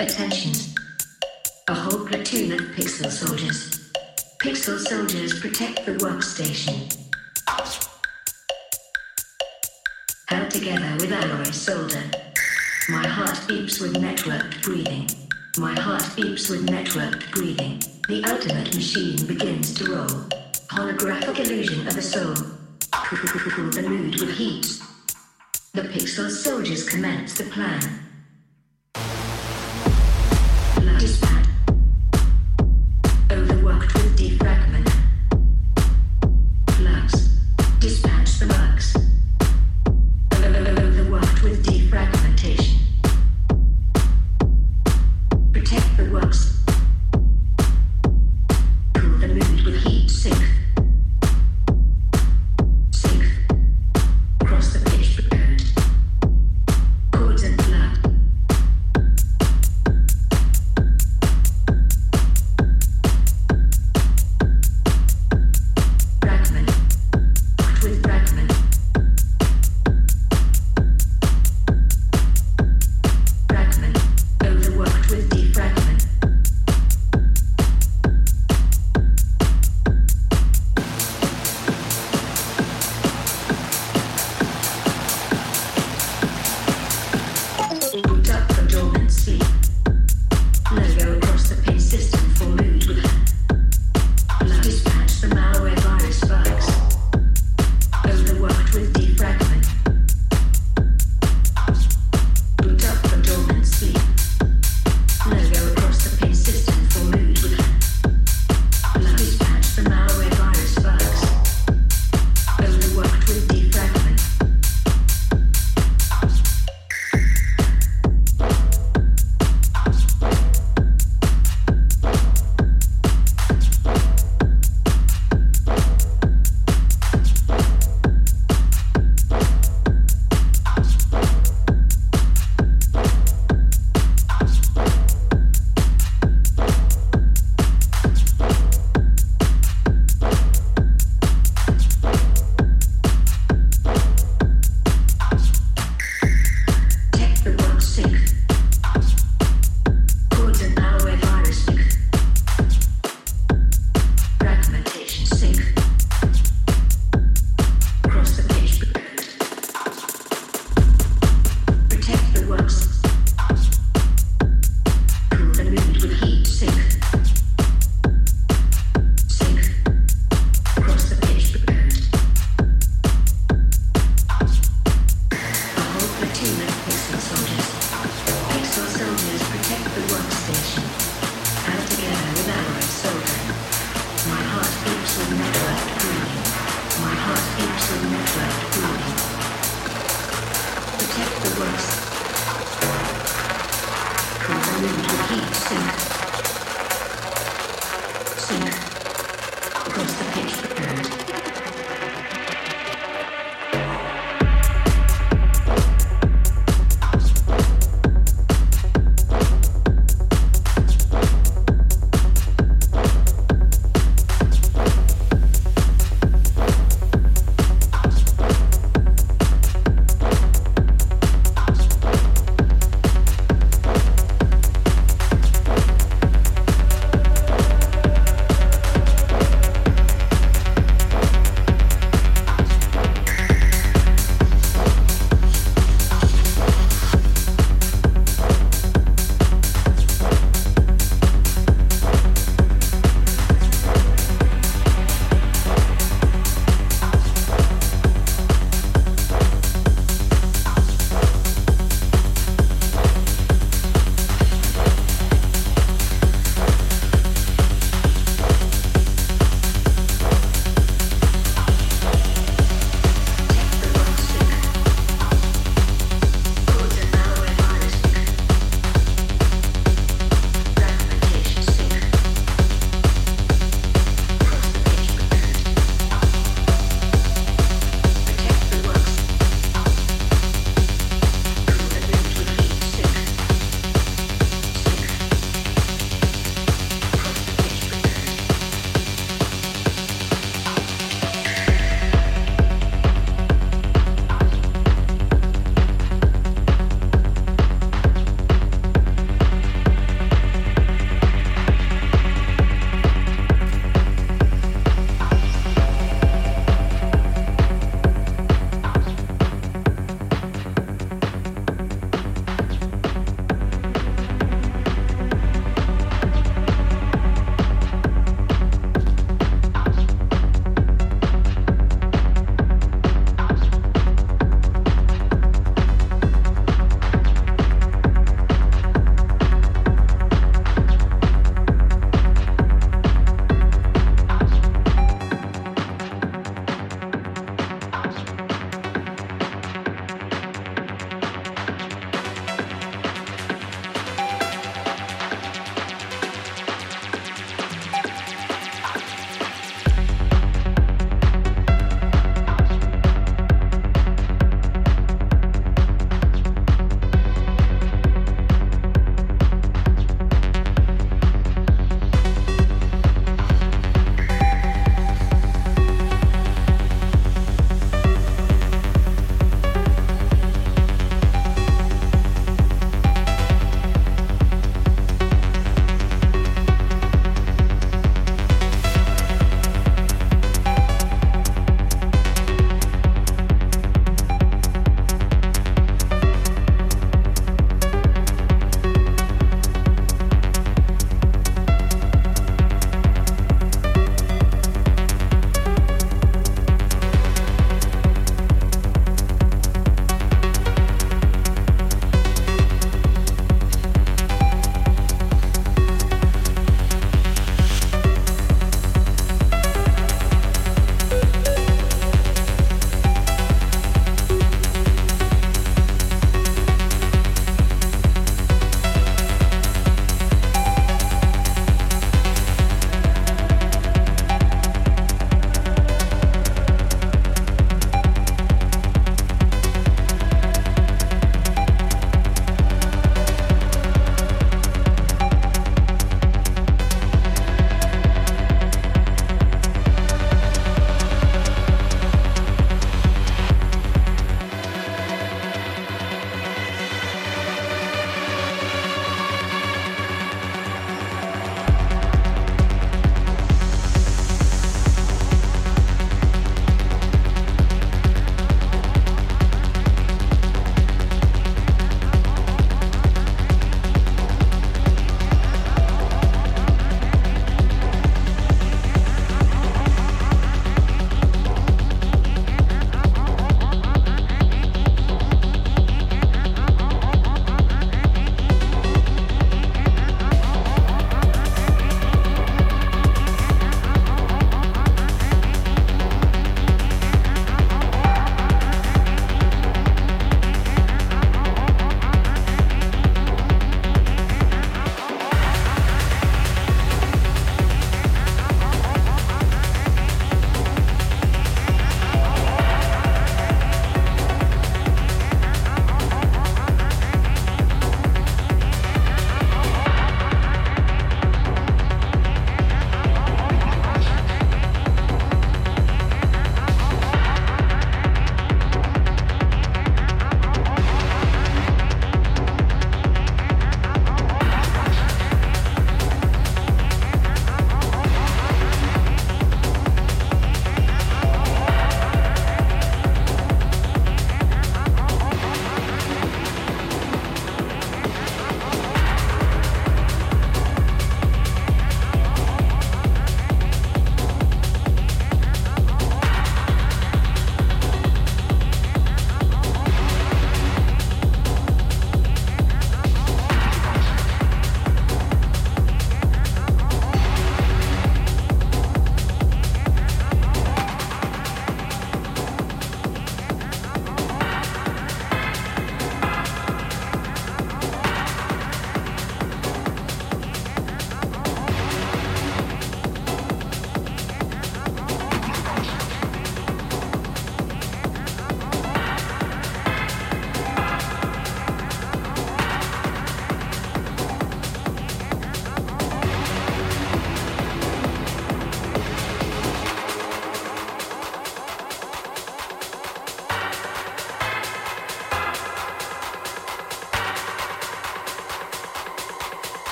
Attention. A whole platoon of pixel soldiers. Pixel soldiers protect the workstation. Held together with alloy solder. My heart beeps with networked breathing. My heart beeps with networked breathing. The ultimate machine begins to roll. Holographic illusion of a soul. The mood with heat. The pixel soldiers commence the plan.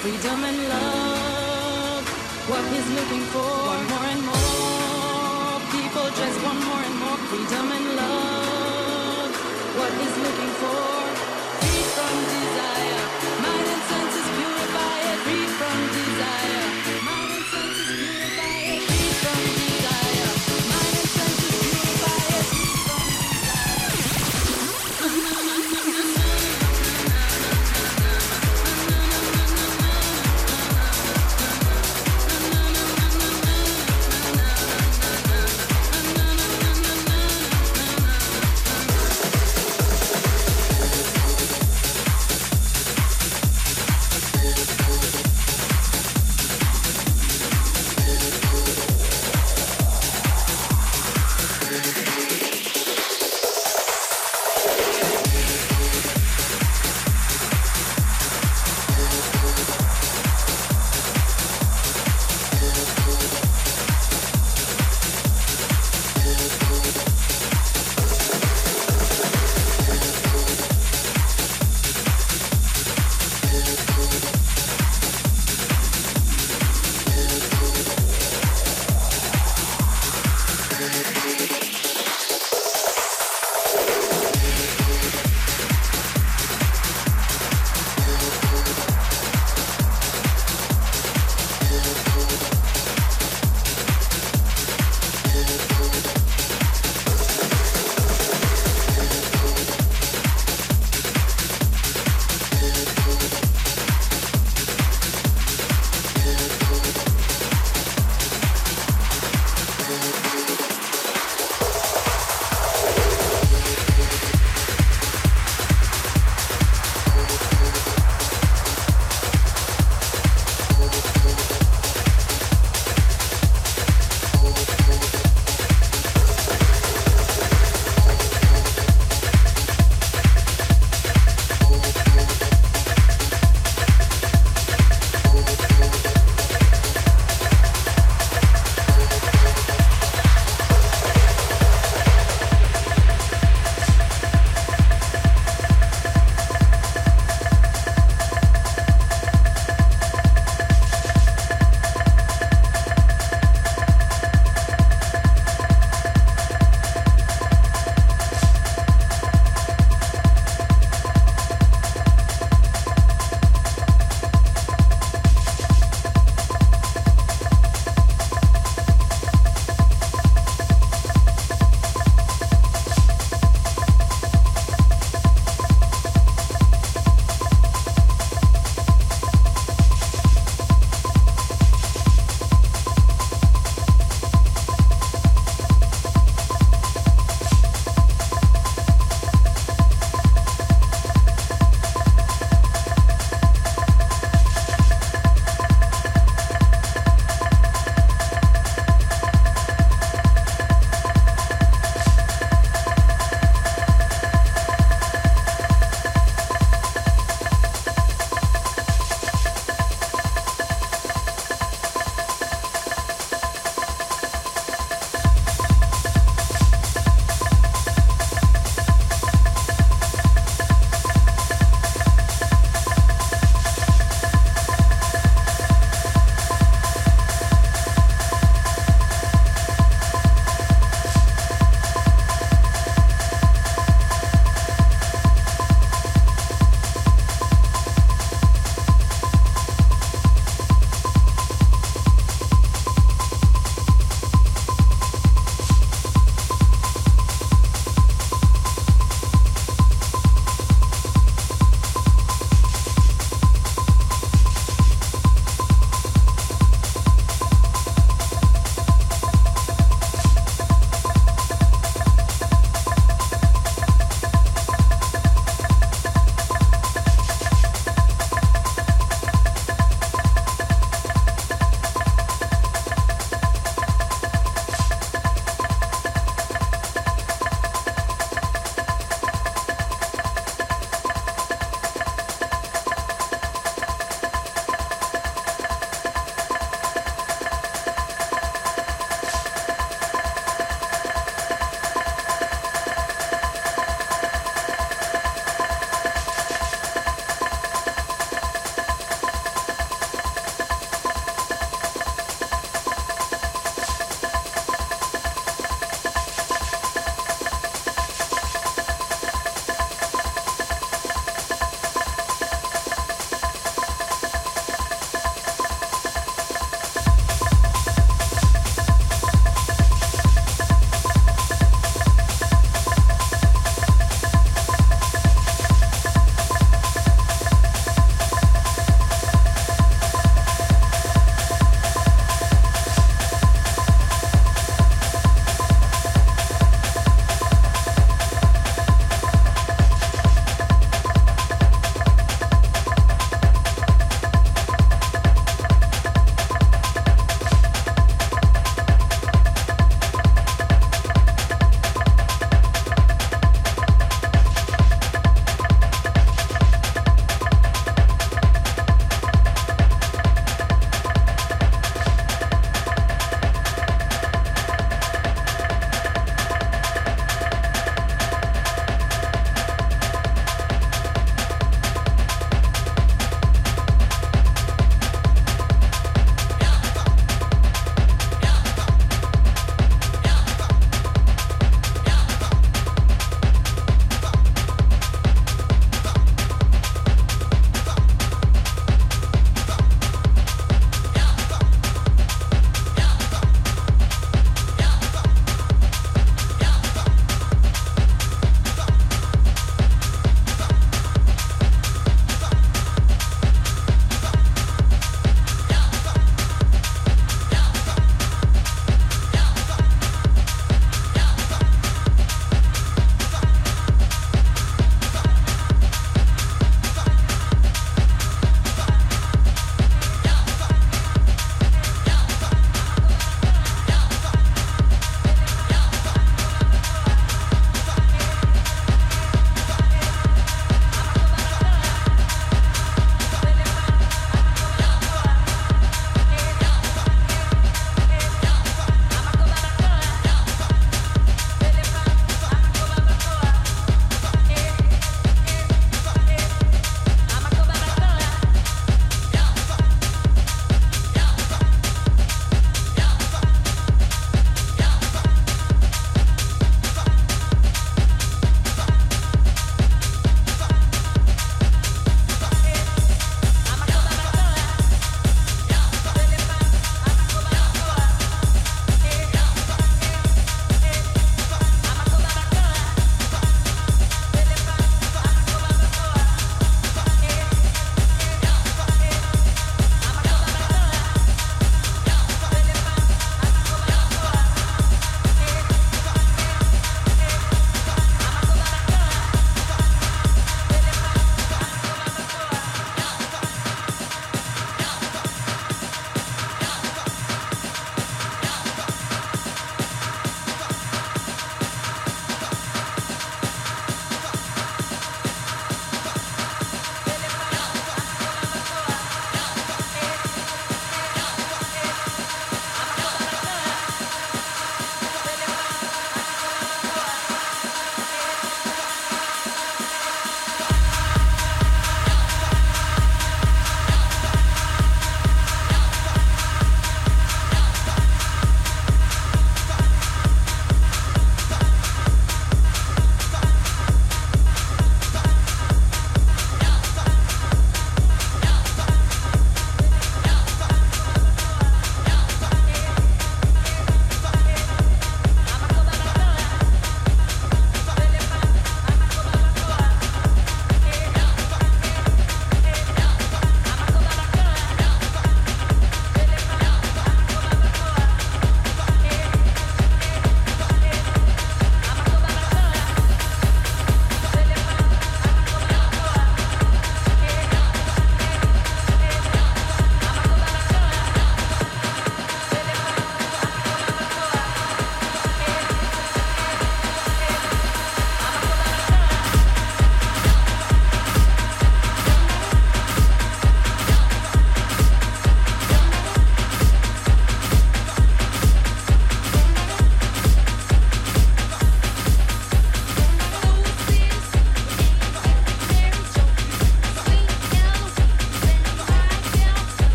Freedom and love, what he's looking for. Want more and more people just want more and more freedom and love, what he's looking for.